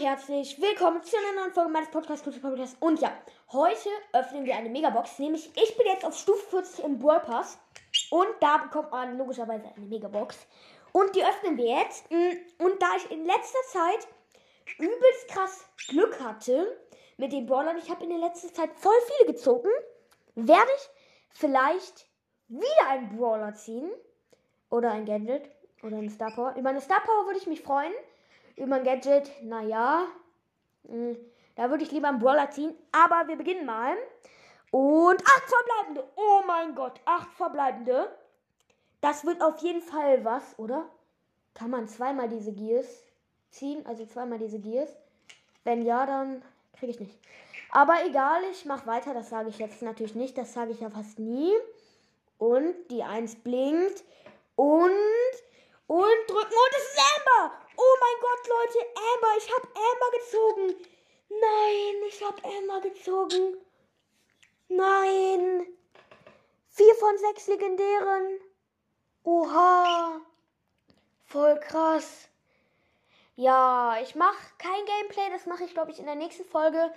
herzlich willkommen zu einer neuen Folge meines Podcasts, Podcasts. Und ja, heute öffnen wir eine Megabox. Nämlich, ich bin jetzt auf Stufe 40 im Brawl Pass. Und da bekommt man logischerweise eine Megabox. Und die öffnen wir jetzt. Mm, und da ich in letzter Zeit übelst krass Glück hatte mit den Brawlern, ich habe in der letzten Zeit voll viele gezogen, werde ich vielleicht wieder einen Brawler ziehen. Oder ein Gadget. Oder eine Star Power. Über eine Star Power würde ich mich freuen über ein Gadget, naja, hm, da würde ich lieber einen Brawler ziehen. Aber wir beginnen mal. Und acht verbleibende. Oh mein Gott, acht verbleibende. Das wird auf jeden Fall was, oder? Kann man zweimal diese Gears ziehen? Also zweimal diese Gears? Wenn ja, dann kriege ich nicht. Aber egal, ich mache weiter. Das sage ich jetzt natürlich nicht. Das sage ich ja fast nie. Und die 1 blinkt. Und. Und drücken. Und es ist Amber. Mein Gott, Leute, Amber, ich habe Amber gezogen. Nein, ich habe Amber gezogen. Nein. Vier von sechs legendären. Oha. Voll krass. Ja, ich mache kein Gameplay, das mache ich, glaube ich, in der nächsten Folge.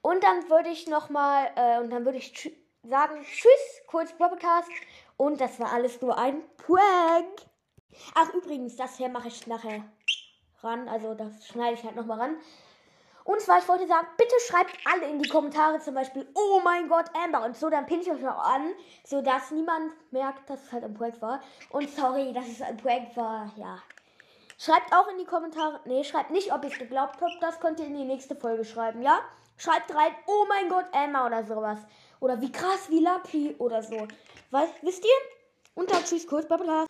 Und dann würde ich nochmal, äh, und dann würde ich tsch sagen, tschüss, kurz Podcast. Und das war alles nur ein Prank. Ach, übrigens, das hier mache ich nachher ran. Also das schneide ich halt nochmal ran. Und zwar, ich wollte sagen, bitte schreibt alle in die Kommentare zum Beispiel, oh mein Gott, Amber und so, dann pinne ich euch auch an, sodass niemand merkt, dass es halt ein Projekt war. Und sorry, dass es ein Projekt war, ja. Schreibt auch in die Kommentare, nee, schreibt nicht, ob ihr es geglaubt habt, das könnt ihr in die nächste Folge schreiben, ja? Schreibt rein, oh mein Gott, Emma oder sowas. Oder wie krass, wie lucky oder so. Weißt, wisst ihr? Und dann tschüss, kurz, bye bye.